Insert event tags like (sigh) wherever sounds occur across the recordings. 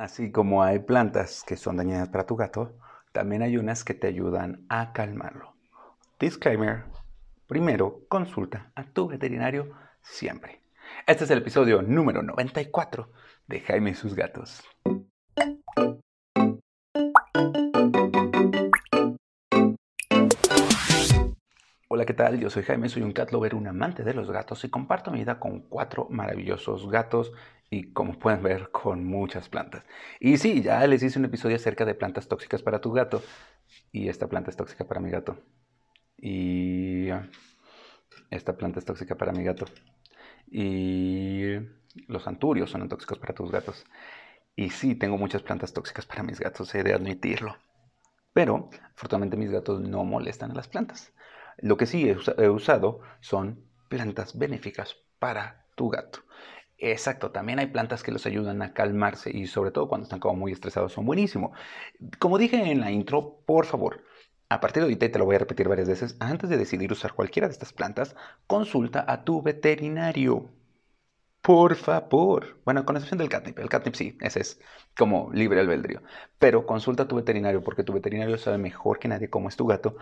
Así como hay plantas que son dañinas para tu gato, también hay unas que te ayudan a calmarlo. Disclaimer, primero consulta a tu veterinario siempre. Este es el episodio número 94 de Jaime y sus gatos. Hola, ¿qué tal? Yo soy Jaime, soy un cat lover, un amante de los gatos y comparto mi vida con cuatro maravillosos gatos y como pueden ver con muchas plantas. Y sí, ya les hice un episodio acerca de plantas tóxicas para tu gato y esta planta es tóxica para mi gato. Y esta planta es tóxica para mi gato. Y los anturios son tóxicos para tus gatos. Y sí, tengo muchas plantas tóxicas para mis gatos, he de admitirlo. Pero, afortunadamente, mis gatos no molestan a las plantas. Lo que sí he, usado son plantas benéficas para tu gato. Exacto, también hay plantas que los ayudan a calmarse y sobre todo cuando están como muy estresados son buenísimo. Como dije en la intro, por favor, a partir de ahorita, te lo voy a repetir varias veces, antes de decidir usar cualquiera de estas plantas, consulta a tu veterinario. Por favor. Bueno, con excepción del catnip. El catnip sí, ese es como libre albedrío. Pero consulta a tu veterinario porque tu veterinario sabe mejor que nadie cómo es tu gato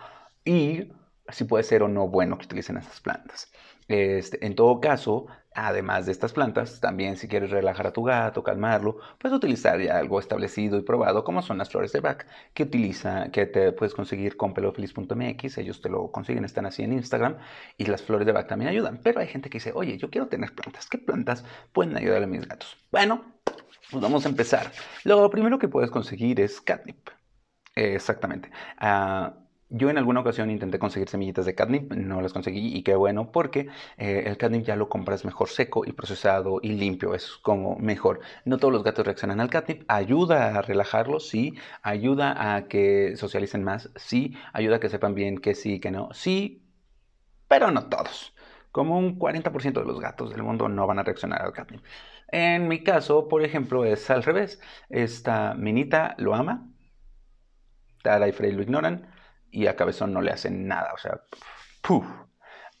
y si puede ser o no bueno que utilicen esas plantas. Este, en todo caso, además de estas plantas, también si quieres relajar a tu gato, calmarlo, puedes utilizar ya algo establecido y probado, como son las flores de Bach, que utiliza, que te puedes conseguir con pelofeliz.mx, ellos te lo consiguen, están así en Instagram, y las flores de Bach también ayudan. Pero hay gente que dice, oye, yo quiero tener plantas, ¿qué plantas pueden ayudar a mis gatos? Bueno, pues vamos a empezar. Lo primero que puedes conseguir es catnip. exactamente. Uh, yo en alguna ocasión intenté conseguir semillitas de catnip, no las conseguí y qué bueno porque eh, el catnip ya lo compras mejor seco y procesado y limpio, es como mejor. No todos los gatos reaccionan al catnip, ayuda a relajarlos, sí, ayuda a que socialicen más, sí, ayuda a que sepan bien que sí, que no, sí, pero no todos. Como un 40% de los gatos del mundo no van a reaccionar al catnip. En mi caso, por ejemplo, es al revés. Esta minita lo ama, Tara y Frey lo ignoran y a Cabezón no le hacen nada, o sea, ¡puf!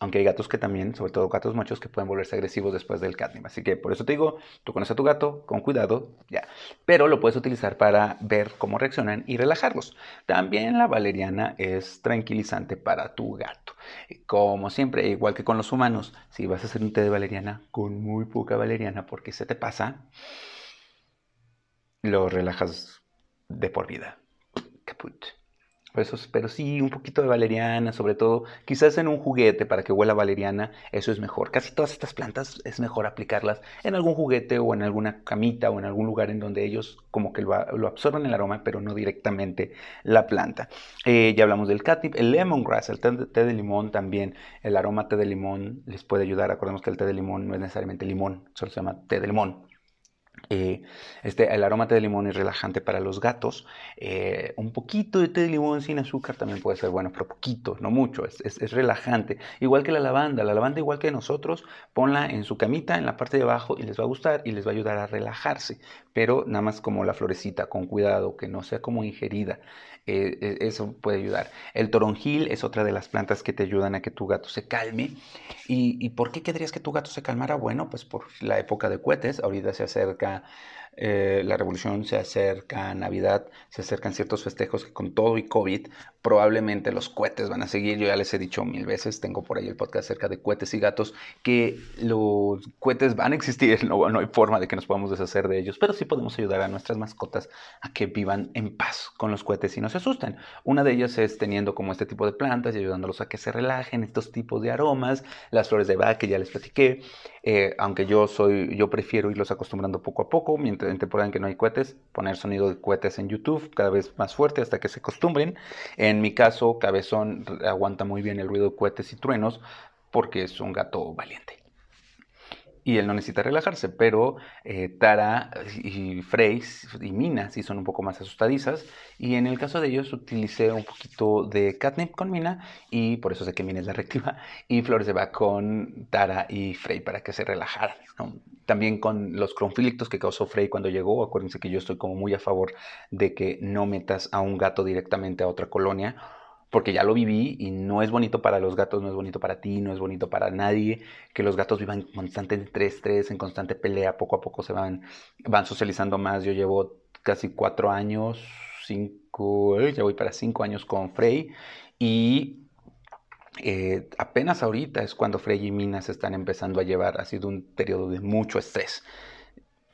Aunque hay gatos que también, sobre todo gatos machos, que pueden volverse agresivos después del catnip. Así que por eso te digo, tú conoces a tu gato, con cuidado, ya. Pero lo puedes utilizar para ver cómo reaccionan y relajarlos. También la valeriana es tranquilizante para tu gato. Como siempre, igual que con los humanos, si vas a hacer un té de valeriana con muy poca valeriana porque se te pasa, lo relajas de por vida. Caput pero sí, un poquito de valeriana, sobre todo, quizás en un juguete para que huela valeriana, eso es mejor. Casi todas estas plantas es mejor aplicarlas en algún juguete o en alguna camita o en algún lugar en donde ellos como que lo, absorben el aroma, pero no directamente la planta. Eh, ya hablamos del catnip, el lemongrass, el té, té, de limón también, el aroma té de limón les puede ayudar. Acordemos que el té de limón no es necesariamente limón, solo se llama té de limón. Eh, este, el aroma de limón es relajante para los gatos. Eh, un poquito de té de limón sin azúcar también puede ser bueno, pero poquito, no mucho. Es, es, relajante. Igual que la lavanda. La lavanda, igual que nosotros, ponla en su camita, en la parte de abajo, y les va a gustar y les va a ayudar a relajarse. Pero nada más como la florecita, con cuidado, que no sea como ingerida. Eh, e, eso puede ayudar. El toronjil es otra de las plantas que te ayudan a que tu gato se calme. ¿Y, ¿Y por qué querrías que tu gato se calmara? Bueno, pues por la época de cohetes. Ahorita se acerca eh, la revolución, se acerca Navidad, se acercan ciertos festejos que con todo y COVID probablemente los cohetes van a seguir. Yo ya les he dicho mil veces, tengo por ahí el podcast acerca de cohetes y gatos, que los cohetes van a existir, (laughs) no, no hay forma de que nos podamos deshacer de ellos, pero sí podemos ayudar a nuestras mascotas a que vivan en paz con los cohetes y no se asusten. Una de ellas es teniendo como este tipo de plantas y ayudándolos a que se relajen, estos tipos de aromas, las flores de Bach que ya les platiqué, eh, aunque yo soy, yo prefiero irlos acostumbrando poco a poco, mientras en temporada en que no hay cohetes, poner sonido de cohetes en YouTube cada vez más fuerte hasta que se acostumbren. En mi caso, Cabezón aguanta muy bien el ruido de cohetes y truenos porque es un gato valiente y él no necesita relajarse, pero eh, Tara y Frey y Mina sí son un poco más asustadizas y en el caso de ellos utilicé un poquito de catnip con Mina y por eso sé que Mina es la reactiva y Flores de va con Tara y Frey para que se relajaran. También con los conflictos que causó Frey cuando llegó, acuérdense que yo estoy como muy a favor de que no metas a un gato directamente a otra colonia porque ya lo viví y no es bonito para los gatos, no es bonito para ti, no es bonito para nadie, que los gatos vivan en constante estrés, en constante pelea, poco a poco se van, van socializando más. Yo llevo casi cuatro años, cinco, ya voy para cinco años con Frey y eh, apenas ahorita es cuando Frey y Mina se están empezando a llevar, ha sido un periodo de mucho estrés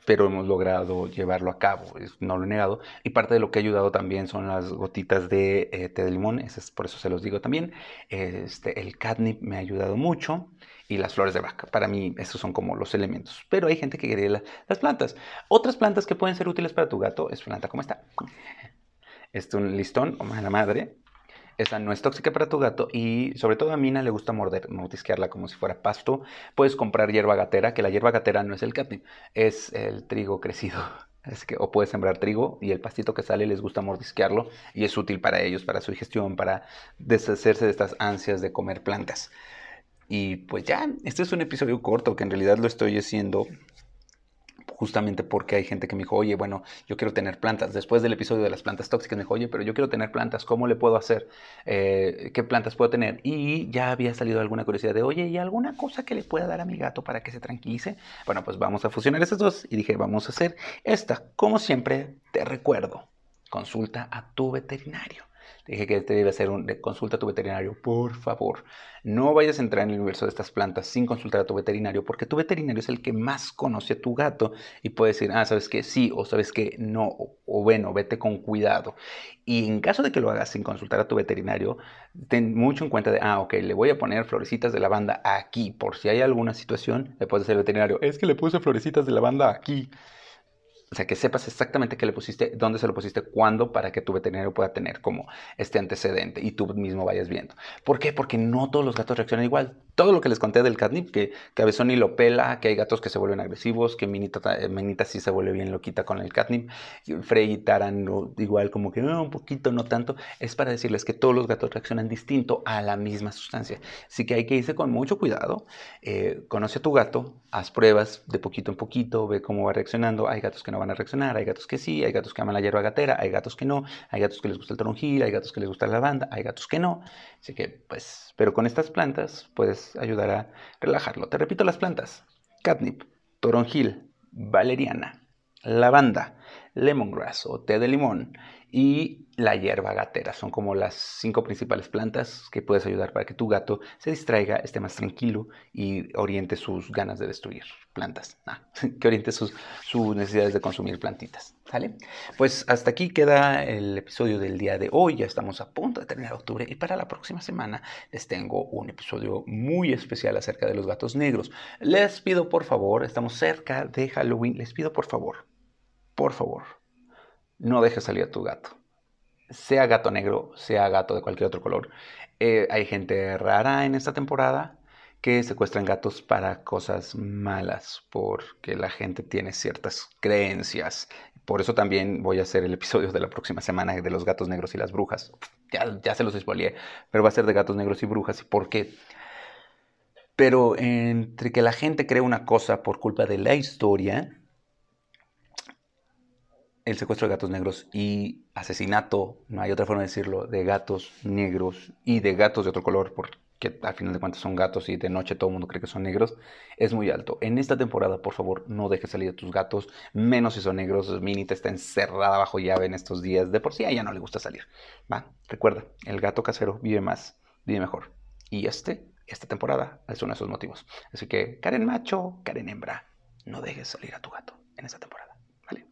pero hemos logrado llevarlo a cabo, no lo he negado. Y parte de lo que ha ayudado también son las gotitas de eh, té de limón, es, por eso se los digo también. Este, el catnip me ha ayudado mucho y las flores de vaca. Para mí, esos son como los elementos. Pero hay gente que quiere las plantas. Otras plantas que pueden ser útiles para tu gato es planta como esta. Este un listón, o la madre, esa no es tóxica para tu gato y sobre todo a Mina le gusta morder, mordisquearla como si fuera pasto. Puedes comprar hierba gatera, que la hierba gatera no es el catnip, es el trigo crecido. (laughs) que, o puedes sembrar trigo y el pastito que sale les gusta mordisquearlo y es útil para ellos, para su digestión, para deshacerse de estas ansias de comer plantas. Y pues ya, este es un episodio corto que en realidad lo estoy haciendo justamente porque hay gente que me dijo, oye, bueno, yo quiero tener plantas. Después del episodio de las plantas tóxicas me dijo, oye, pero yo quiero tener plantas, ¿cómo le puedo hacer? Eh, ¿Qué plantas puedo tener? Y ya había salido alguna curiosidad de, oye, ¿y alguna cosa que le pueda dar a mi gato para que se tranquilice? Bueno, pues vamos a fusionar esas dos y dije, vamos a hacer esta. Como siempre, te recuerdo, consulta a tu veterinario dije que este debe ser un consulta a tu veterinario, por favor. No vayas a entrar en el universo de estas plantas sin consultar a tu veterinario, porque tu veterinario es el que más conoce a tu gato y puede decir, ah, sabes que sí, o sabes que no, o, bueno, vete con cuidado. Y en caso de que lo hagas sin consultar a tu veterinario, ten mucho en cuenta de, ah, ok, le voy a poner florecitas de lavanda aquí, por si hay alguna situación, le puedes decir al veterinario, es que le puse florecitas de lavanda aquí. O sea, que sepas exactamente qué le pusiste, dónde se lo pusiste, cuándo, para que tu veterinario pueda tener como este antecedente y tú mismo vayas viendo. ¿Por qué? Porque no todos los gatos reaccionan igual. Todo lo que les conté del catnip, que Cabezón y lo pela, que hay gatos que se vuelven agresivos, que Minita, eh, Minita sí se vuelve bien loquita con el catnip, Frey y Taran igual como que no, un poquito, no tanto, es para decirles que todos los gatos reaccionan distinto a la misma sustancia. Así que hay que irse con mucho cuidado, eh, conoce a tu gato, haz pruebas de poquito en poquito, ve cómo va reaccionando. Hay gatos que no van a reaccionar, hay gatos que sí, hay gatos que aman la hierba gatera, hay gatos que no, hay gatos que les gusta el toronjil, hay gatos que les gusta la lavanda, hay gatos que no. Así que, pues, pero con estas plantas puedes ayudar a relajarlo. Te repito las plantas: catnip, toronjil, valeriana, lavanda, lemongrass o té de limón y la hierba gatera. Son como las cinco principales plantas que puedes ayudar para que tu gato se distraiga, esté más tranquilo y oriente sus ganas de destruir plantas. Ah, (laughs) que oriente sus, necesidades de consumir plantitas. ¿Sale? Pues hasta aquí queda el episodio del día de hoy. Ya estamos a punto de terminar octubre y para la próxima semana les tengo un episodio muy especial acerca de los gatos negros. Les pido por favor, estamos cerca de Halloween, les pido por favor, por favor no dejes salir a tu gato. Sea gato negro, sea gato de cualquier otro color. Eh, hay gente rara en esta temporada que secuestran gatos para cosas malas, porque la gente tiene ciertas creencias. Por eso también voy a hacer el episodio de la próxima semana de los gatos negros y las brujas. Ya, se los spoileé, pero va a ser de gatos negros y brujas. ¿Por qué? Pero entre que la gente cree una cosa por culpa de la historia, el secuestro de gatos negros y asesinato, no hay otra forma de decirlo, de gatos negros y de gatos de otro color, porque al final de cuentas son gatos y de noche todo el mundo cree que son negros, es muy alto. En esta temporada, por favor, no dejes salir a tus gatos, menos si son negros. Minita está encerrada bajo llave en estos días. De por sí a ella no le gusta salir. Va, recuerda, el gato casero vive más, vive mejor. Y este, esta temporada, es uno de esos motivos. Así que, Karen macho, Karen hembra, no dejes salir a tu gato en esta temporada. ¿Vale?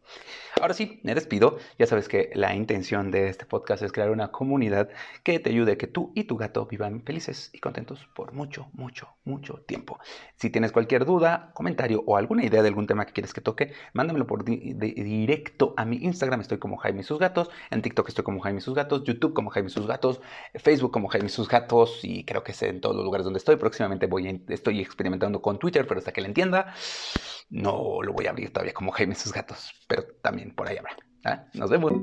Ahora sí, me despido. Ya sabes que la intención de este podcast es crear una comunidad que te ayude a que tú y tu gato vivan felices y contentos por mucho, mucho, mucho tiempo. Si tienes cualquier duda, comentario o alguna idea de algún tema que quieres que toque, mándamelo por directo a mi Instagram. Estoy como Jaime y sus gatos. En TikTok estoy como Jaime y sus gatos. YouTube como Jaime y sus gatos. Facebook como Jaime y sus gatos. Y creo que es en todos los lugares donde estoy. Próximamente voy estoy experimentando con Twitter, pero hasta que le entienda, no lo voy a abrir todavía como Jaime y sus gatos. También por ahí habrá. Nos vemos.